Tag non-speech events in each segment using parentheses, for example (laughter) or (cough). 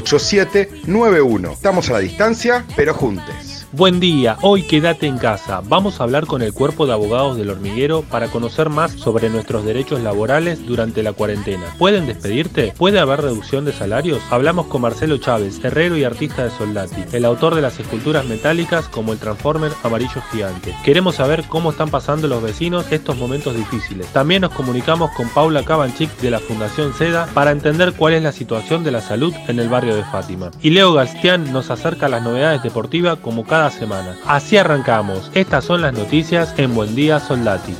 8791. Estamos a la distancia, pero juntes. Buen día, hoy quédate en casa. Vamos a hablar con el cuerpo de abogados del hormiguero para conocer más sobre nuestros derechos laborales durante la cuarentena. ¿Pueden despedirte? ¿Puede haber reducción de salarios? Hablamos con Marcelo Chávez, herrero y artista de Soldati, el autor de las esculturas metálicas como el Transformer amarillo gigante. Queremos saber cómo están pasando los vecinos estos momentos difíciles. También nos comunicamos con Paula Cabanchik de la Fundación SEDA para entender cuál es la situación de la salud en el barrio de Fátima. Y Leo Gastián nos acerca las novedades deportivas como cada semana. Así arrancamos. Estas son las noticias en Buen Día Soldati.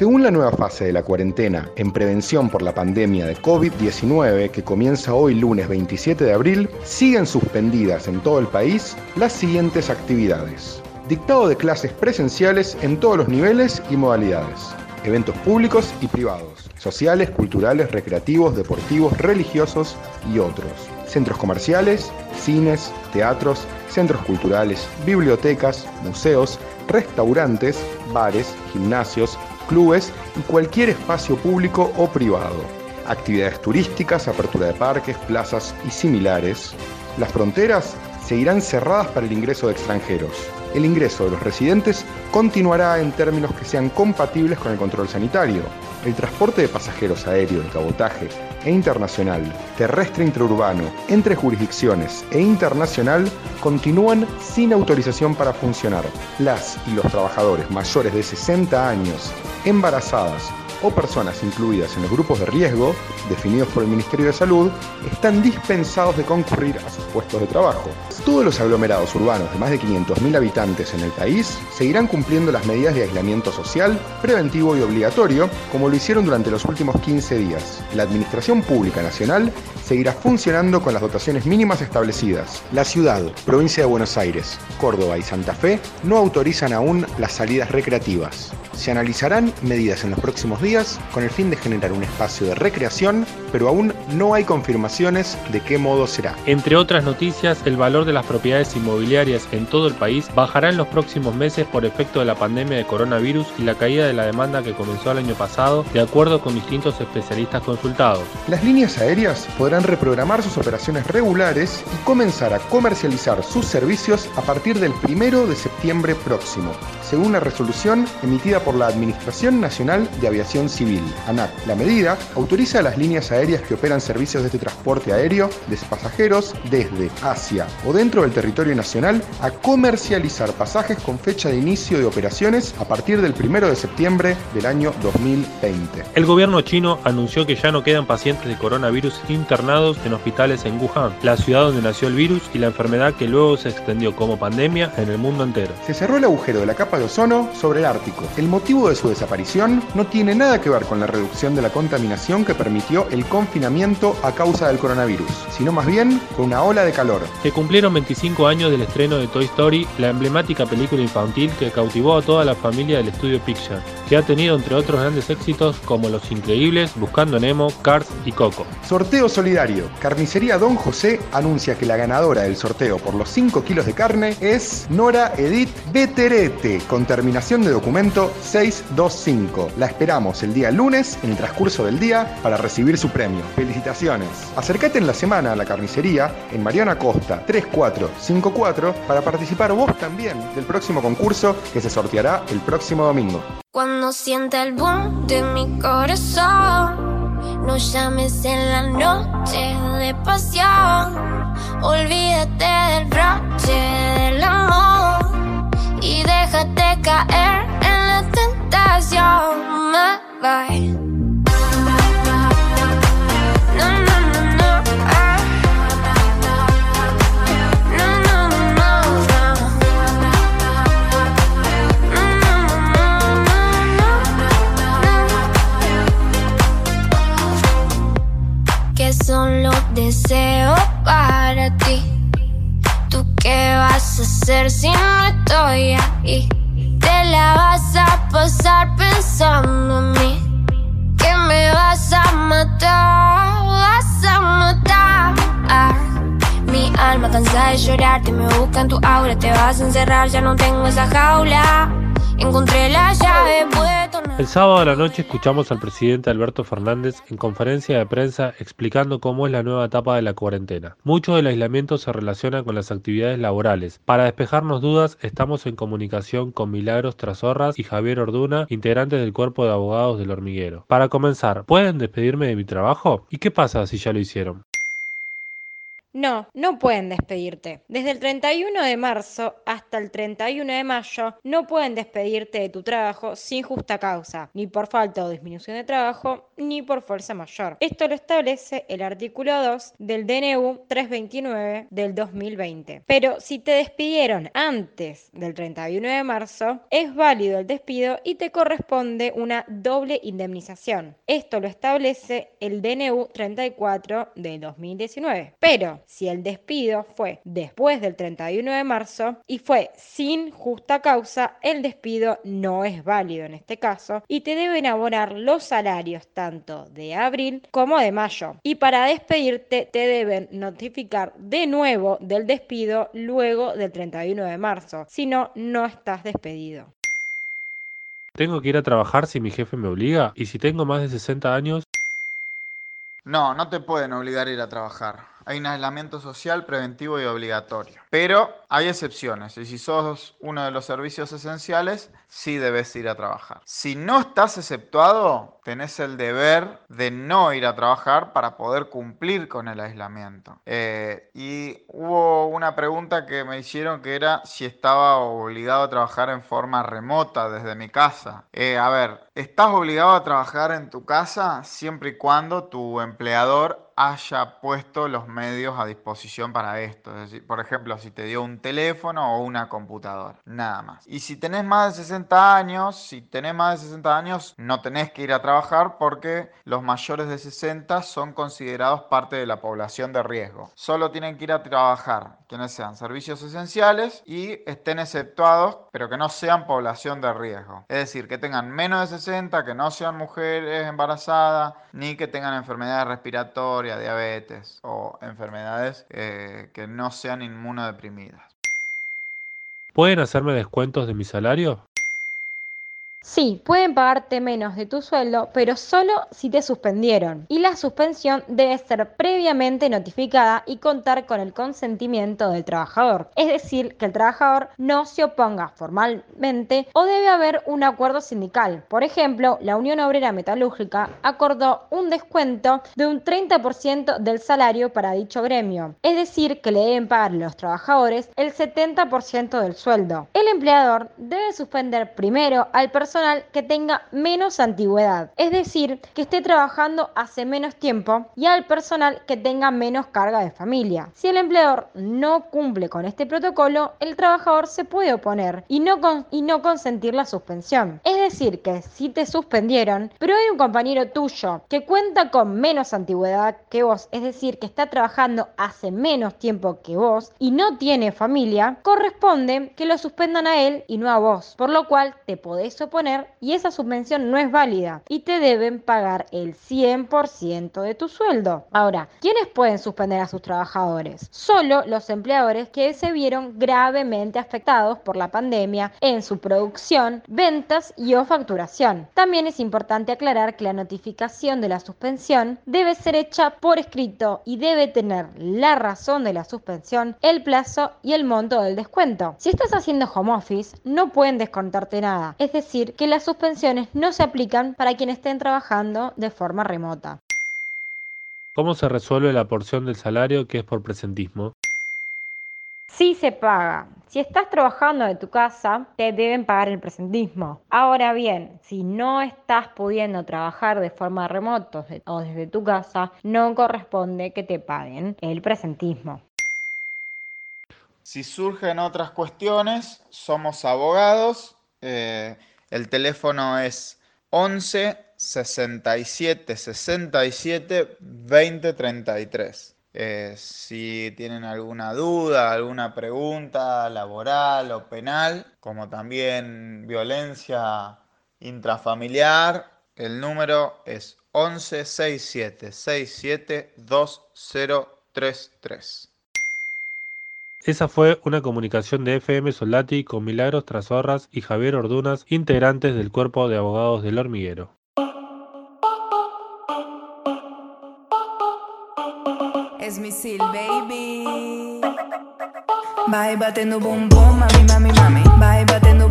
Según la nueva fase de la cuarentena en prevención por la pandemia de COVID-19 que comienza hoy lunes 27 de abril, siguen suspendidas en todo el país las siguientes actividades. Dictado de clases presenciales en todos los niveles y modalidades. Eventos públicos y privados, sociales, culturales, recreativos, deportivos, religiosos y otros. Centros comerciales, cines, teatros, centros culturales, bibliotecas, museos, restaurantes, bares, gimnasios, clubes y cualquier espacio público o privado. Actividades turísticas, apertura de parques, plazas y similares. Las fronteras seguirán cerradas para el ingreso de extranjeros. El ingreso de los residentes continuará en términos que sean compatibles con el control sanitario. El transporte de pasajeros aéreo, de cabotaje e internacional, terrestre intraurbano, entre jurisdicciones e internacional continúan sin autorización para funcionar. Las y los trabajadores mayores de 60 años, embarazadas o personas incluidas en los grupos de riesgo, definidos por el Ministerio de Salud, están dispensados de concurrir a sus puestos de trabajo. Todos los aglomerados urbanos de más de 500.000 habitantes en el país seguirán cumpliendo las medidas de aislamiento social, preventivo y obligatorio, como lo hicieron durante los últimos 15 días. La Administración Pública Nacional seguirá funcionando con las dotaciones mínimas establecidas. La ciudad, provincia de Buenos Aires, Córdoba y Santa Fe no autorizan aún las salidas recreativas. Se analizarán medidas en los próximos días con el fin de generar un espacio de recreación, pero aún no hay confirmaciones de qué modo será. Entre otras noticias, el valor de las propiedades inmobiliarias en todo el país bajará en los próximos meses por efecto de la pandemia de coronavirus y la caída de la demanda que comenzó el año pasado, de acuerdo con distintos especialistas consultados. Las líneas aéreas podrán reprogramar sus operaciones regulares y comenzar a comercializar sus servicios a partir del 1 de septiembre próximo, según la resolución emitida por la Administración Nacional de Aviación Civil, ANAC. La medida autoriza a las líneas aéreas que operan servicios de este transporte aéreo de pasajeros desde, hacia o dentro del territorio nacional a comercializar pasajes con fecha de inicio de operaciones a partir del 1 de septiembre del año 2020. El gobierno chino anunció que ya no quedan pacientes de coronavirus internados en hospitales en Wuhan, la ciudad donde nació el virus y la enfermedad que luego se extendió como pandemia en el mundo entero. Se cerró el agujero de la capa de ozono sobre el Ártico. El motivo de su desaparición no tiene nada que ver con la reducción de la contaminación que permitió el confinamiento a causa del coronavirus, sino más bien con una ola de calor. Se cumplieron 25 años del estreno de Toy Story, la emblemática película infantil que cautivó a toda la familia del estudio Pixar, que ha tenido entre otros grandes éxitos como Los Increíbles, Buscando Nemo, Cars y Coco. Sorteo solidario. Carnicería Don José anuncia que la ganadora del sorteo por los 5 kilos de carne es Nora Edith Beterete, con terminación de documento 625. La esperamos el día lunes en el transcurso del día para recibir su premio. Felicitaciones. Acércate en la semana a la carnicería en Mariana Costa 3454 para participar vos también del próximo concurso que se sorteará el próximo domingo. Cuando sienta el boom de mi corazón, no llames en la noche de pasión. Olvídate del broche del amor y déjate caer en la tentación. El sábado a la noche escuchamos al presidente Alberto Fernández en conferencia de prensa explicando cómo es la nueva etapa de la cuarentena. Mucho del aislamiento se relaciona con las actividades laborales. Para despejarnos dudas, estamos en comunicación con Milagros Trasorras y Javier Orduna, integrantes del cuerpo de abogados del hormiguero. Para comenzar, ¿pueden despedirme de mi trabajo? ¿Y qué pasa si ya lo hicieron? No, no pueden despedirte. Desde el 31 de marzo hasta el 31 de mayo no pueden despedirte de tu trabajo sin justa causa, ni por falta o disminución de trabajo, ni por fuerza mayor. Esto lo establece el artículo 2 del DNU 329 del 2020. Pero si te despidieron antes del 31 de marzo, es válido el despido y te corresponde una doble indemnización. Esto lo establece el DNU 34 del 2019. Pero si el despido fue después del 31 de marzo y fue sin justa causa, el despido no es válido en este caso y te deben abonar los salarios tanto de abril como de mayo. Y para despedirte te deben notificar de nuevo del despido luego del 31 de marzo, si no, no estás despedido. ¿Tengo que ir a trabajar si mi jefe me obliga? ¿Y si tengo más de 60 años? No, no te pueden obligar a ir a trabajar hay un aislamiento social preventivo y obligatorio. Pero hay excepciones y si sos uno de los servicios esenciales, sí debes ir a trabajar. Si no estás exceptuado, tenés el deber de no ir a trabajar para poder cumplir con el aislamiento. Eh, y hubo una pregunta que me hicieron que era si estaba obligado a trabajar en forma remota desde mi casa. Eh, a ver, estás obligado a trabajar en tu casa siempre y cuando tu empleador haya puesto los medios a disposición para esto. Es decir, por ejemplo, si te dio un teléfono o una computadora, nada más. Y si tenés más de 60 años, si tenés más de 60 años, no tenés que ir a trabajar porque los mayores de 60 son considerados parte de la población de riesgo. Solo tienen que ir a trabajar quienes sean servicios esenciales y estén exceptuados, pero que no sean población de riesgo. Es decir, que tengan menos de 60, que no sean mujeres embarazadas, ni que tengan enfermedades respiratorias diabetes o enfermedades eh, que no sean inmunodeprimidas. ¿Pueden hacerme descuentos de mi salario? Sí, pueden pagarte menos de tu sueldo, pero solo si te suspendieron. Y la suspensión debe ser previamente notificada y contar con el consentimiento del trabajador. Es decir, que el trabajador no se oponga formalmente o debe haber un acuerdo sindical. Por ejemplo, la Unión Obrera Metalúrgica acordó un descuento de un 30% del salario para dicho gremio. Es decir, que le deben pagar a los trabajadores el 70% del sueldo. El empleador debe suspender primero al personal que tenga menos antigüedad, es decir, que esté trabajando hace menos tiempo y al personal que tenga menos carga de familia. Si el empleador no cumple con este protocolo, el trabajador se puede oponer y no, y no consentir la suspensión. Es decir, que si te suspendieron, pero hay un compañero tuyo que cuenta con menos antigüedad que vos, es decir, que está trabajando hace menos tiempo que vos y no tiene familia, corresponde que lo suspendan a él y no a vos, por lo cual te podés oponer y esa subvención no es válida y te deben pagar el 100% de tu sueldo. Ahora, ¿quiénes pueden suspender a sus trabajadores? Solo los empleadores que se vieron gravemente afectados por la pandemia en su producción, ventas y o facturación. También es importante aclarar que la notificación de la suspensión debe ser hecha por escrito y debe tener la razón de la suspensión, el plazo y el monto del descuento. Si estás haciendo home office, no pueden descontarte nada, es decir, que las suspensiones no se aplican para quienes estén trabajando de forma remota. ¿Cómo se resuelve la porción del salario que es por presentismo? Sí se paga. Si estás trabajando de tu casa, te deben pagar el presentismo. Ahora bien, si no estás pudiendo trabajar de forma remota o desde tu casa, no corresponde que te paguen el presentismo. Si surgen otras cuestiones, somos abogados. Eh, el teléfono es 11 67 67 20 33. si tienen alguna duda, alguna pregunta laboral o penal, como también violencia intrafamiliar, el número es 11 67 67 2033. Esa fue una comunicación de FM Soldati con Milagros Trasorras y Javier Ordunas, integrantes del Cuerpo de Abogados del Hormiguero. Mami, mami,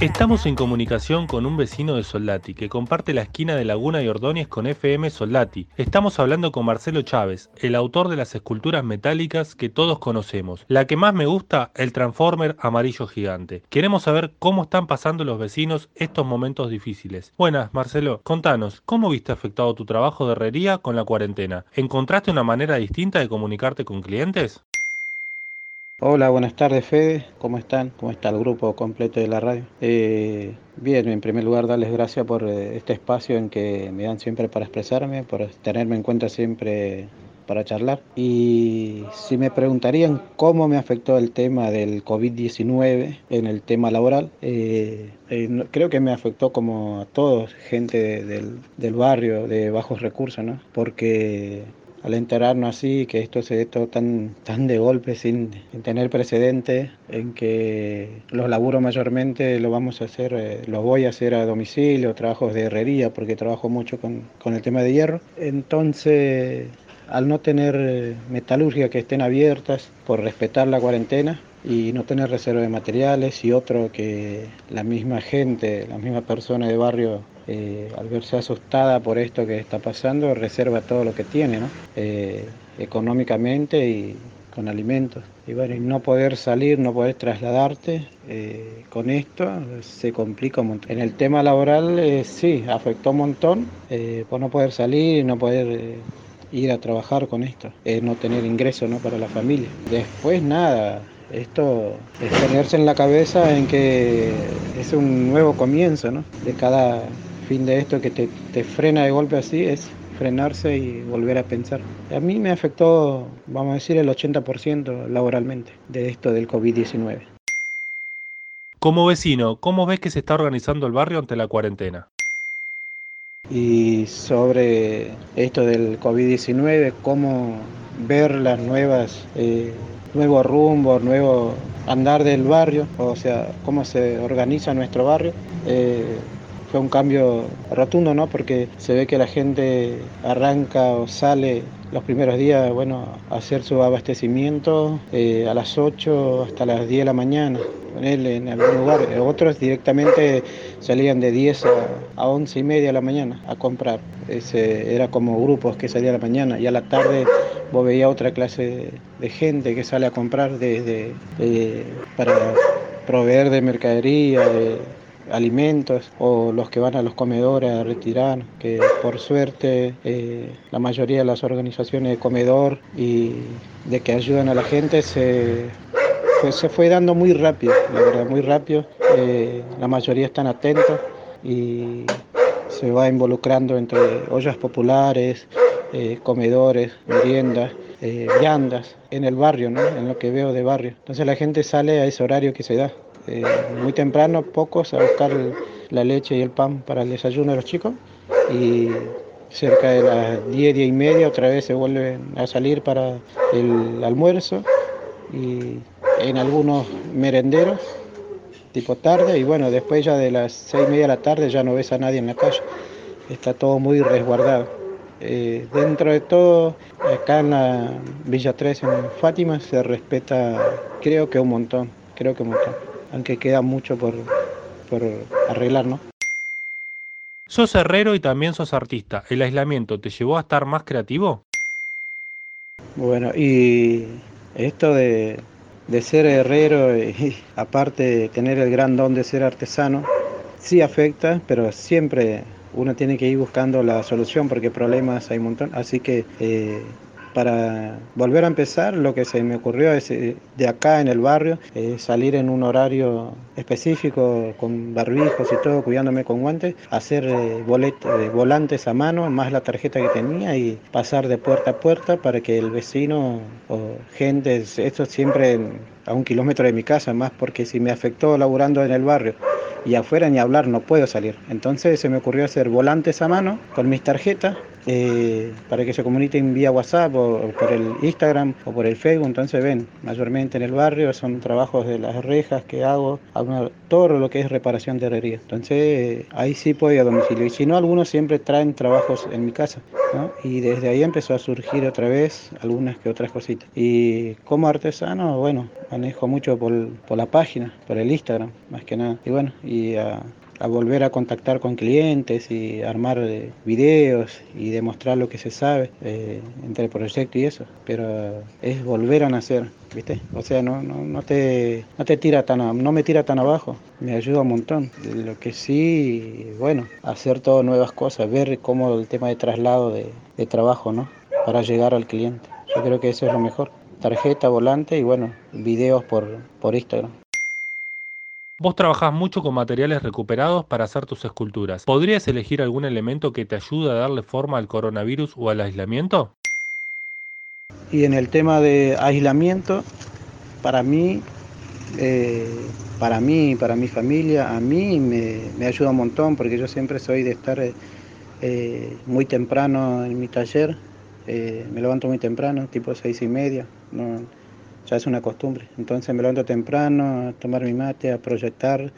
Estamos en comunicación con un vecino de Soldati que comparte la esquina de Laguna y Ordóñez con FM Soldati. Estamos hablando con Marcelo Chávez, el autor de las esculturas metálicas que todos conocemos. La que más me gusta, el Transformer amarillo gigante. Queremos saber cómo están pasando los vecinos estos momentos difíciles. Buenas, Marcelo, contanos, ¿cómo viste afectado tu trabajo de herrería con la cuarentena? ¿Encontraste una manera distinta de comunicarte con clientes? Hola, buenas tardes Fede, ¿cómo están? ¿Cómo está el grupo completo de la radio? Eh, bien, en primer lugar darles gracias por eh, este espacio en que me dan siempre para expresarme, por tenerme en cuenta siempre para charlar. Y si me preguntarían cómo me afectó el tema del COVID-19 en el tema laboral, eh, eh, creo que me afectó como a todos, gente de- del, del barrio de bajos recursos, ¿no? Porque al enterarnos así, que esto se todo tan, tan de golpe, sin, sin tener precedente, en que los laburos mayormente lo vamos a hacer, eh, los voy a hacer a domicilio, trabajos de herrería, porque trabajo mucho con, con el tema de hierro. Entonces, al no tener eh, metalurgia que estén abiertas, por respetar la cuarentena, y no tener reserva de materiales y otro que la misma gente, la misma persona de barrio eh, al verse asustada por esto que está pasando, reserva todo lo que tiene, ¿no? Eh, económicamente y con alimentos. Y bueno, y no poder salir, no poder trasladarte, eh, con esto se complica un montón. En el tema laboral, eh, sí, afectó un montón eh, por no poder salir, no poder eh, ir a trabajar con esto, no tener ingresos ¿no? para la familia. Después nada, esto es ponerse en la cabeza en que es un nuevo comienzo, ¿no? De cada fin de esto que te, te frena de golpe así es frenarse y volver a pensar. A mí me afectó, vamos a decir, el 80% laboralmente de esto del COVID-19. Como vecino, ¿cómo ves que se está organizando el barrio ante la cuarentena? Y sobre esto del COVID-19, cómo ver las nuevas, eh, nuevos rumbos, nuevo andar del barrio, o sea, cómo se organiza nuestro barrio. Eh, fue un cambio rotundo, ¿no? Porque se ve que la gente arranca o sale los primeros días, bueno, hacer su abastecimiento eh, a las 8 hasta las 10 de la mañana, ponele en algún lugar. Otros directamente salían de 10 a, a 11 y media de la mañana a comprar. Ese, era como grupos que salían a la mañana y a la tarde vos veías otra clase de gente que sale a comprar de, de- de- para proveer de mercadería, de alimentos o los que van a los comedores a retirar, que por suerte eh, la mayoría de las organizaciones de comedor y de que ayudan a la gente se, pues se fue dando muy rápido, la verdad, muy rápido. Eh, la mayoría están atentos y se va involucrando entre ollas populares, eh, comedores, meriendas, eh, viandas en el barrio, ¿no? en lo que veo de barrio. Entonces la gente sale a ese horario que se da. Eh, muy temprano, pocos a buscar la leche y el pan para el desayuno de los chicos y cerca de las 10, 10 y media otra vez se vuelven a salir para el almuerzo y en algunos merenderos tipo tarde, y bueno, después ya de las seis y media de la tarde ya no ves a nadie en la calle. Está todo muy resguardado. Eh, dentro de todo, acá en la Villa 3 en Fátima se respeta, creo que un montón, creo que un montón, aunque queda mucho por, por arreglar, ¿no? Sos herrero y también sos artista. ¿El aislamiento te llevó a estar más creativo? Bueno, y esto de, de ser herrero y (laughs) aparte de tener el gran don de ser artesano, sí afecta, pero siempre uno tiene que ir buscando la solución porque problemas hay un montón. Así que eh, para volver a empezar, lo que se me ocurrió es eh, de acá en el barrio eh, salir en un horario específico con barbijos y todo, cuidándome con guantes, hacer eh, volantes a mano, más la tarjeta que tenía y pasar de puerta a puerta para que el vecino o gente, esto siempre a un kilómetro de mi casa, más porque si me afectó laburando en el barrio y afuera ni hablar, no puedo salir. Entonces se me ocurrió hacer volantes a mano con mis tarjetas eh, para que se comuniquen vía WhatsApp o, por el Instagram o por el Facebook. Entonces ven, mayormente en el barrio son trabajos de las rejas que hago, todo lo que es reparación de herrería. Entonces ahí sí puedo ir a domicilio. Y si no, algunos siempre traen trabajos en mi casa. Y desde ahí empezó a surgir otra vez algunas que otras cositas. Y como artesano, bueno, manejo mucho por, por la página, por el Instagram, más que nada. Y bueno, y a, a volver a contactar con clientes y armar eh, videos y demostrar lo que se sabe eh, entre el proyecto y eso. Pero es volver a nacer, ¿viste? O sea, no, no, no, te, no te tira tan, no me tira tan abajo, me ayuda un montón. Lo que sí, bueno, hacer todo nuevas cosas, ver cómo el tema de traslado de, de trabajo, ¿no? Para llegar al cliente. Yo creo que eso es lo mejor. Tarjeta, volante y bueno, videos por, por Instagram. Vos trabajás mucho con materiales recuperados para hacer tus esculturas. ¿Podrías elegir algún elemento que te ayude a darle forma al coronavirus o al aislamiento? Y en el tema de aislamiento, para mí, eh, para mí, para mi familia, a mí me, ayuda un montón porque yo siempre soy de estar eh, muy temprano en mi taller. Eh, me levanto muy temprano, tipo seis y media. Ya es una costumbre. Entonces me levanto temprano a tomar mi mate, a proyectar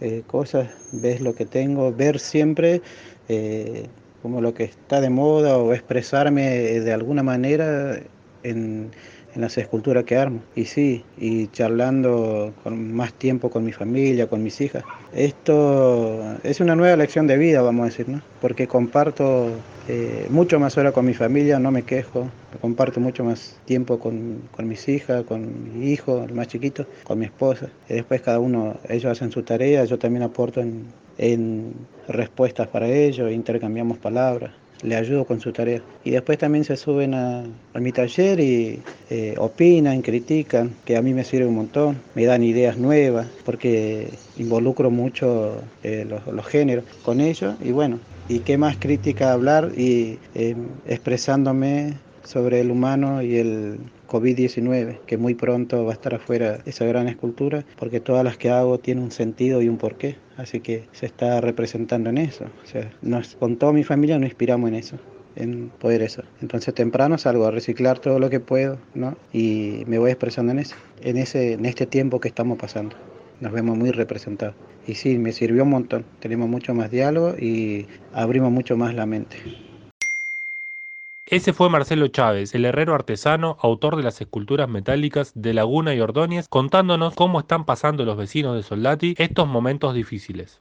eh, cosas, ves lo que tengo, ver siempre eh, como lo que está de moda o expresarme de alguna manera en, en las esculturas que armo. Y sí, y charlando con más tiempo con mi familia, con mis hijas. Esto es una nueva lección de vida, vamos a decir, ¿no? Porque comparto eh, mucho más hora con mi familia, no me quejo, comparto mucho más tiempo con, con, mis hijas, con mi hijo, el más chiquito, con mi esposa. Y después cada uno, ellos hacen su tarea, yo también aporto en, en respuestas para ellos, intercambiamos palabras le ayudo con su tarea. Y después también se suben a, a mi taller y eh, opinan, critican, que a mí me sirve un montón, me dan ideas nuevas, porque involucro mucho eh, los, los, géneros con ellos. Y bueno, y qué más crítica hablar y eh, expresándome sobre el humano y el COVID-19, que muy pronto va a estar afuera esa gran escultura, porque todas las que hago tienen un sentido y un porqué, así que se está representando en eso. O sea, nos, con toda mi familia nos inspiramos en eso en poder eso. Entonces temprano salgo a reciclar todo lo que puedo, ¿no? Y me voy expresando en eso, en ese, en este tiempo que estamos pasando. Nos vemos muy representados. Y sí, me sirvió un montón. Tenemos mucho más diálogo y abrimos mucho más la mente. Ese fue Marcelo Chávez, el herrero artesano, autor de las esculturas metálicas de Laguna y Ordóñez, contándonos cómo están pasando los vecinos de Soldati estos momentos difíciles.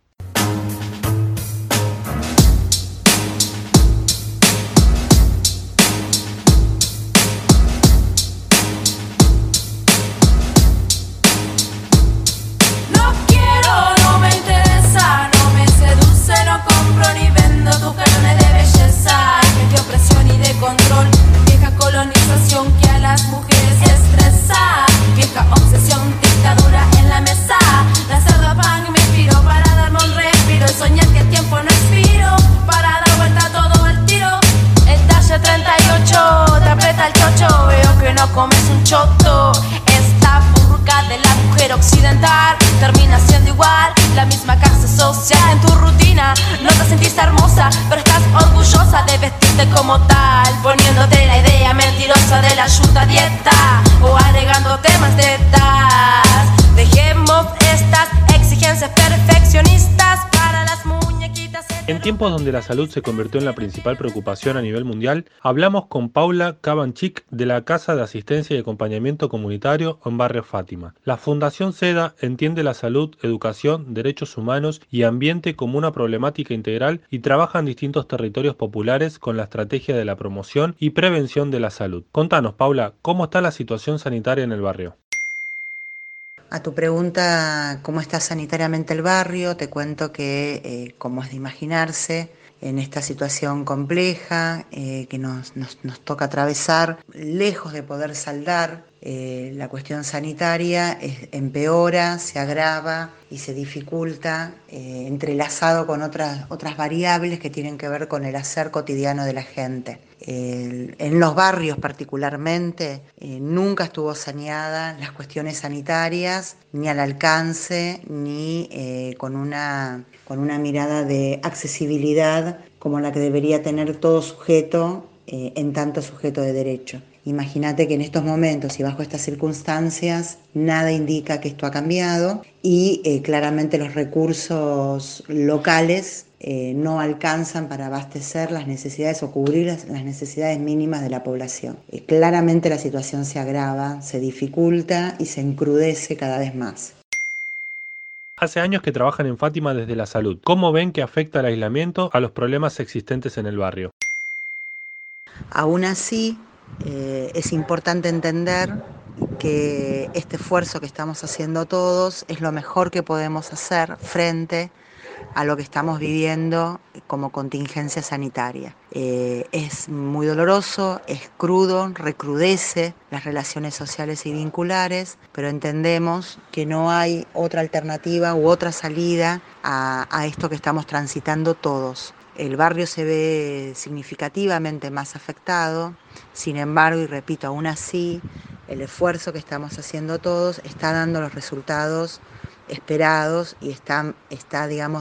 como tal, poniéndote la idea mentirosa de la yuta dieta o agregando temas tetas. Dejemos estas exigencias perfeccionistas. En tiempos donde la salud se convirtió en la principal preocupación a nivel mundial, hablamos con Paula Cabanchik de la Casa de Asistencia y Acompañamiento Comunitario en Barrio Fátima. La Fundación SEDA entiende la salud, educación, derechos humanos y ambiente como una problemática integral y trabaja en distintos territorios populares con la estrategia de la promoción y prevención de la salud. Contanos, Paula, ¿cómo está la situación sanitaria en el barrio? A tu pregunta, ¿cómo está sanitariamente el barrio? Te cuento que, eh, como es de imaginarse, en esta situación compleja eh, que nos, toca atravesar, lejos de poder saldar, eh, la cuestión sanitaria empeora, se agrava y se dificulta, entrelazado con otras, otras variables que tienen que ver con el hacer cotidiano de la gente en los barrios particularmente, eh, nunca estuvo saneada las cuestiones sanitarias, ni al alcance, ni eh, con, una, con una mirada de accesibilidad como la que debería tener todo sujeto eh, en tanto sujeto de derecho. Imagínate que en estos momentos y bajo estas circunstancias nada indica que esto ha cambiado y claramente los recursos locales eh, no alcanzan para abastecer las necesidades o cubrir las, necesidades mínimas de la población. Eh, claramente la situación se agrava, se dificulta y se encrudece cada vez más. Hace años que trabajan en Fátima desde la salud. ¿Cómo ven que afecta el aislamiento a los problemas existentes en el barrio? Aún así, eh, es importante entender que este esfuerzo que estamos haciendo todos es lo mejor que podemos hacer frente a lo que estamos viviendo como contingencia sanitaria. Eh, es muy doloroso, es crudo, recrudece las relaciones sociales y vinculares, pero entendemos que no hay otra alternativa u otra salida a, a esto que estamos transitando todos. El barrio se ve significativamente más afectado, sin embargo, y repito, aún así, el esfuerzo que estamos haciendo todos está dando los resultados esperados y está,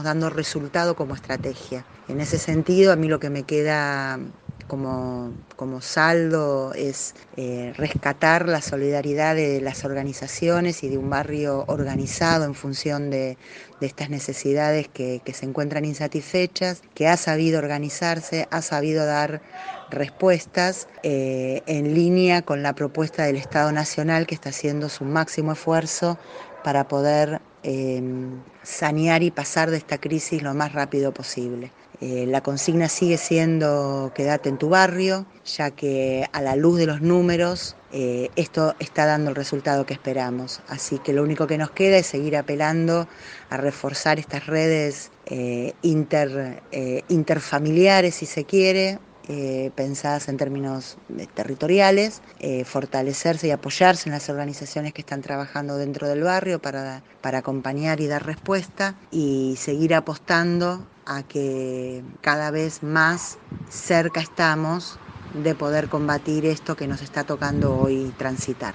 dando resultado como estrategia. En ese sentido, a mí lo que me queda como, como saldo es eh, rescatar la solidaridad de las organizaciones y de un barrio organizado en función de, estas necesidades que, se encuentran insatisfechas, que ha sabido organizarse, ha sabido dar respuestas eh, en línea con la propuesta del Estado Nacional que está haciendo su máximo esfuerzo para poder Em, sanear y pasar de esta crisis lo más rápido posible. Eh, la consigna sigue siendo quédate en tu barrio, ya que a la luz de los números eh, esto está dando el resultado que esperamos. Así que lo único que nos queda es seguir apelando a reforzar estas redes eh, interfamiliares, si se quiere, eh, pensadas en términos eh, territoriales, eh, fortalecerse y apoyarse en las organizaciones que están trabajando dentro del barrio para, para acompañar y dar respuesta y seguir apostando a que cada vez más cerca estamos de poder combatir esto que nos está tocando hoy transitar.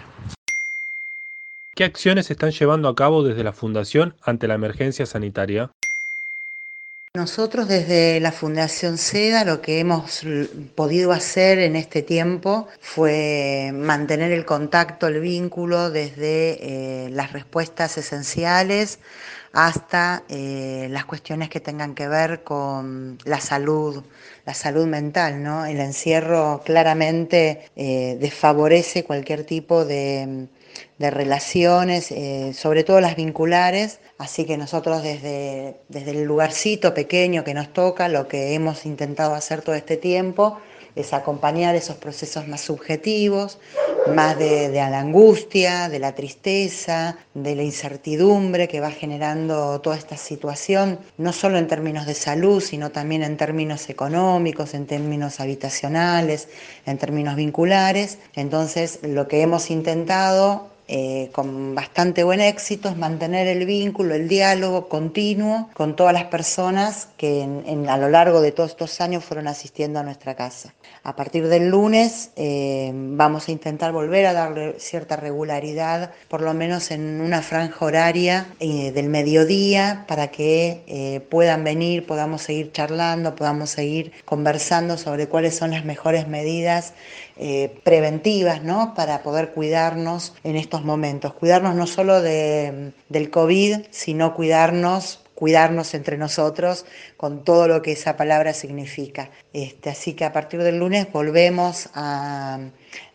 ¿Qué acciones están llevando a cabo desde la Fundación ante la emergencia sanitaria? Nosotros desde la Fundación SEDA lo que hemos podido hacer en este tiempo fue mantener el contacto, el vínculo desde eh, las respuestas esenciales hasta eh, las cuestiones que tengan que ver con la salud, la salud mental, ¿no? El encierro claramente eh, desfavorece cualquier tipo de de relaciones, eh, sobre todo las vinculares. Así que nosotros desde, desde el lugarcito pequeño que nos toca, lo que hemos intentado hacer todo este tiempo es acompañar esos procesos más subjetivos, más de, de, la angustia, de la tristeza, de la incertidumbre que va generando toda esta situación, no solo en términos de salud, sino también en términos económicos, en términos habitacionales, en términos vinculares. Entonces, lo que hemos intentado eh, con bastante buen éxito es mantener el vínculo, el diálogo continuo con todas las personas que a lo largo de todos estos años fueron asistiendo a nuestra casa. A partir del lunes eh, vamos a intentar volver a darle cierta regularidad, por lo menos en una franja horaria eh, del mediodía, para que puedan venir, podamos seguir charlando, podamos seguir conversando sobre cuáles son las mejores medidas eh, preventivas ¿no? para poder cuidarnos en estos momentos. Cuidarnos no solo de, del COVID, sino cuidarnos cuidarnos entre nosotros con todo lo que esa palabra significa. Este, así que a partir del lunes volvemos a,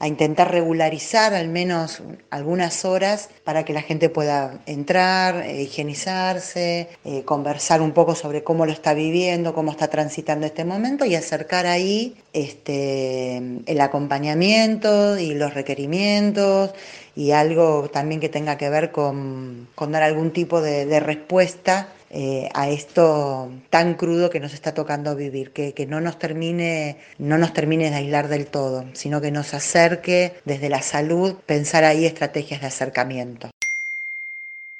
intentar regularizar al menos algunas horas para que la gente pueda entrar, eh, higienizarse, eh, conversar un poco sobre cómo lo está viviendo, cómo está transitando este momento y acercar ahí este, el acompañamiento y los requerimientos y algo también que tenga que ver con, dar algún tipo de, respuesta eh, a esto tan crudo que nos está tocando vivir, que, que, no, nos termine, no nos termine de aislar del todo, sino que nos acerque desde la salud, pensar ahí estrategias de acercamiento.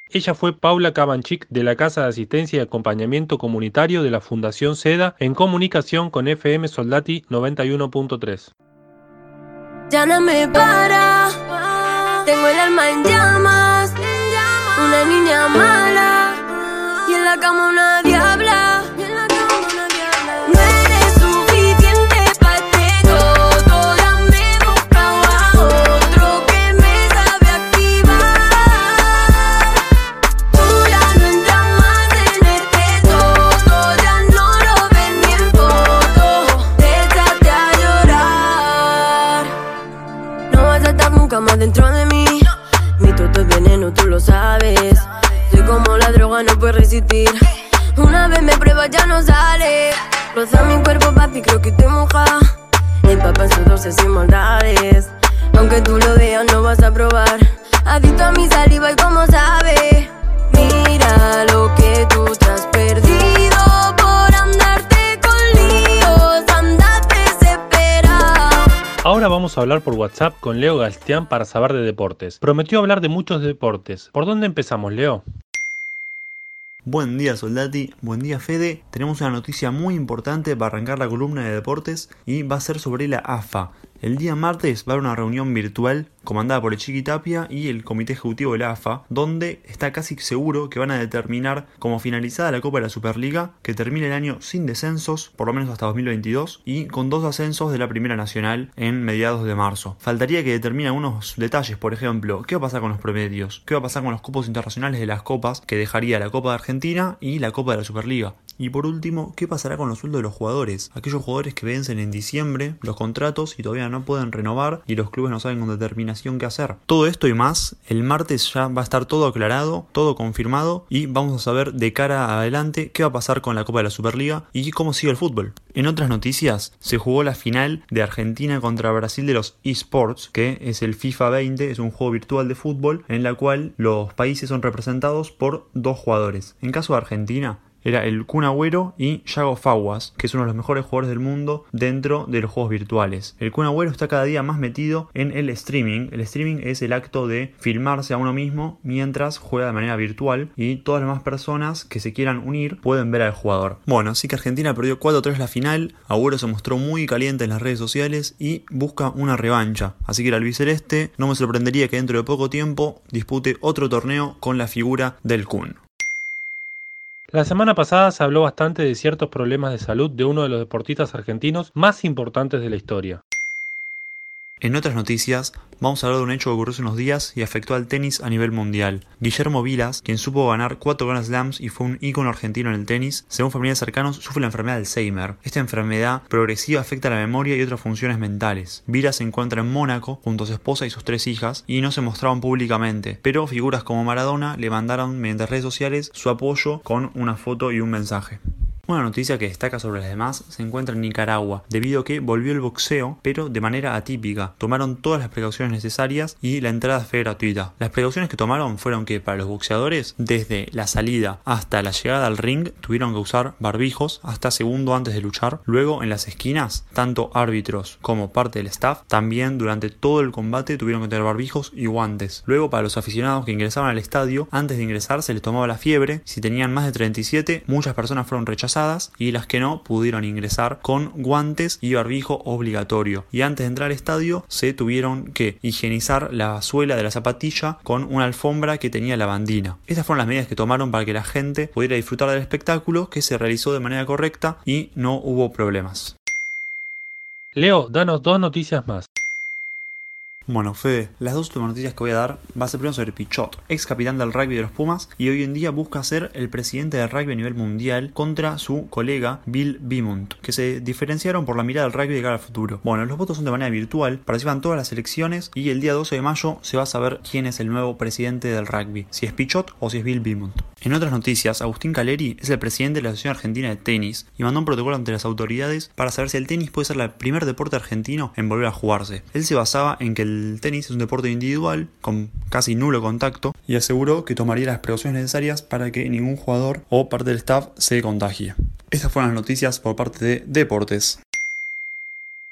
Ella fue Paula Cabanchik de la Casa de Asistencia y Acompañamiento Comunitario de la Fundación SEDA en comunicación con FM Soldati 91.3. Ya no me para tengo el alma en llamas, una niña mala y en la cama una diabla. No eres suficiente para todo, ahora me busca a otro que me sabe activar. Tú ya no entras más en este todo, ya no lo ves ni en foto. Échate a llorar. No vas a estar nunca más dentro de tú lo sabes. Soy como la droga, no puedo resistir. Una vez me prueba ya no sale. Roza mi cuerpo, papi, creo que te moja. papá en dulces maldades. Aunque tú lo veas, no vas a probar. Adicto a mi saliva y como sabe. Mira lo que tú te has perdido Ahora vamos a hablar por WhatsApp con Leo Galstián para saber de deportes. Prometió hablar de muchos deportes. ¿Por dónde empezamos, Leo? Buen día Soldati, buen día Fede. Tenemos una noticia muy importante para arrancar la columna de deportes y va a ser sobre la AFA, el día martes va a haber una reunión virtual comandada por el Chiqui Tapia y el Comité Ejecutivo de la AFA, donde está casi seguro que van a determinar como finalizada la Copa de la Superliga, que termine el año sin descensos, por lo menos hasta 2022, y con dos ascensos de la Primera Nacional en mediados de marzo. Faltaría que determine algunos detalles, por ejemplo, qué va a pasar con los promedios, qué va a pasar con los cupos internacionales de las copas, que dejaría la Copa de Argentina y la Copa de la Superliga. Y por último, ¿qué pasará con los sueldos de los jugadores? Aquellos jugadores que vencen en diciembre los contratos y todavía no pueden renovar y los clubes no saben con determinación qué hacer. Todo esto y más, el martes ya va a estar todo aclarado, todo confirmado y vamos a saber de cara adelante qué va a pasar con la Copa de la Superliga y cómo sigue el fútbol. En otras noticias, se jugó la final de Argentina contra Brasil de los eSports, que es el FIFA 20, es un juego virtual de fútbol en la cual los países son representados por dos jugadores. En caso de Argentina, era el Kun Agüero y Yago Fawas, que es uno de los mejores jugadores del mundo dentro de los juegos virtuales. El Kun Agüero está cada día más metido en el streaming. El streaming es el acto de filmarse a uno mismo mientras juega de manera virtual y todas las demás personas que se quieran unir pueden ver al jugador. Bueno, así que Argentina perdió 4-3 la final, Agüero se mostró muy caliente en las redes sociales y busca una revancha. Así que el albiceleste no me sorprendería que dentro de poco tiempo dispute otro torneo con la figura del Kun. La semana pasada se habló bastante de ciertos problemas de salud de uno de los deportistas argentinos más importantes de la historia. En otras noticias, vamos a hablar de un hecho que ocurrió hace unos días y afectó al tenis a nivel mundial. Guillermo Vilas, quien supo ganar 4 Grand Slams y fue un ícono argentino en el tenis, según familiares cercanos, sufre la enfermedad de Alzheimer. Esta enfermedad progresiva afecta la memoria y otras funciones mentales. Vilas se encuentra en Mónaco junto a su esposa y sus tres hijas y no se mostraban públicamente, pero figuras como Maradona le mandaron mediante redes sociales su apoyo con una foto y un mensaje. Una noticia que destaca sobre las demás se encuentra en Nicaragua, debido a que volvió el boxeo, pero de manera atípica. Tomaron todas las precauciones necesarias y la entrada fue gratuita. Las precauciones que tomaron fueron que para los boxeadores, desde la salida hasta la llegada al ring, tuvieron que usar barbijos hasta segundo antes de luchar. Luego, en las esquinas, tanto árbitros como parte del staff, también durante todo el combate tuvieron que tener barbijos y guantes. Luego, para los aficionados que ingresaban al estadio, antes de ingresar se les tomaba la fiebre. Si tenían más de 37, muchas personas fueron rechazadas y las que no pudieron ingresar con guantes y barbijo obligatorio. Y antes de entrar al estadio se tuvieron que higienizar la suela de la zapatilla con una alfombra que tenía lavandina. Estas fueron las medidas que tomaron para que la gente pudiera disfrutar del espectáculo que se realizó de manera correcta y no hubo problemas. Leo, danos dos noticias más. Bueno, Fede, las dos últimas noticias que voy a dar va a ser primero sobre Pichot, ex capitán del rugby de los Pumas y hoy en día busca ser el presidente del rugby a nivel mundial contra su colega Bill Beaumont, que se diferenciaron por la mirada del rugby de cara al futuro. Bueno, los votos son de manera virtual, participan todas las elecciones y el día 12 de mayo se va a saber quién es el nuevo presidente del rugby, si es Pichot o si es Bill Beaumont. En otras noticias, Agustín Caleri es el presidente de la Asociación Argentina de Tenis y mandó un protocolo ante las autoridades para saber si el tenis puede ser el primer deporte argentino en volver a jugarse. Él se basaba en que el tenis es un deporte individual con casi nulo contacto y aseguró que tomaría las precauciones necesarias para que ningún jugador o parte del staff se contagie. Estas fueron las noticias por parte de Deportes.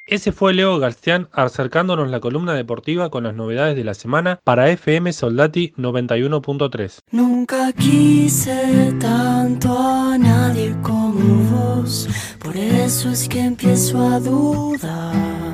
Ese fue Leo Garcián acercándonos la columna deportiva con las novedades de la semana para FM Soldati 91.3. Nunca quise tanto a nadie como vos, por eso es que empiezo a dudar.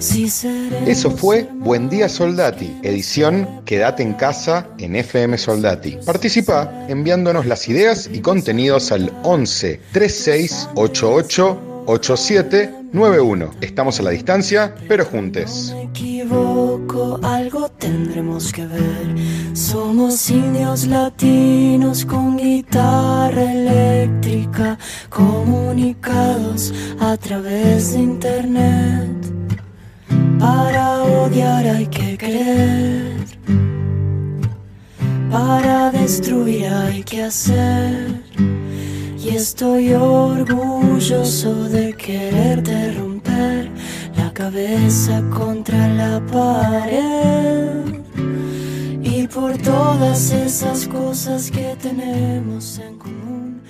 Eso fue Buen Día Soldati, edición Quédate en casa en FM Soldati. Participa enviándonos las ideas y contenidos al 11 36 88 8791. Estamos a la distancia, pero juntes. me equivoco, algo tendremos que ver. Somos indios latinos con guitarra eléctrica, comunicados a través de internet. Para odiar hay que querer, para destruir hay que hacer. Y estoy orgulloso de quererte romper la cabeza contra la pared. Y por todas esas cosas que tenemos en común,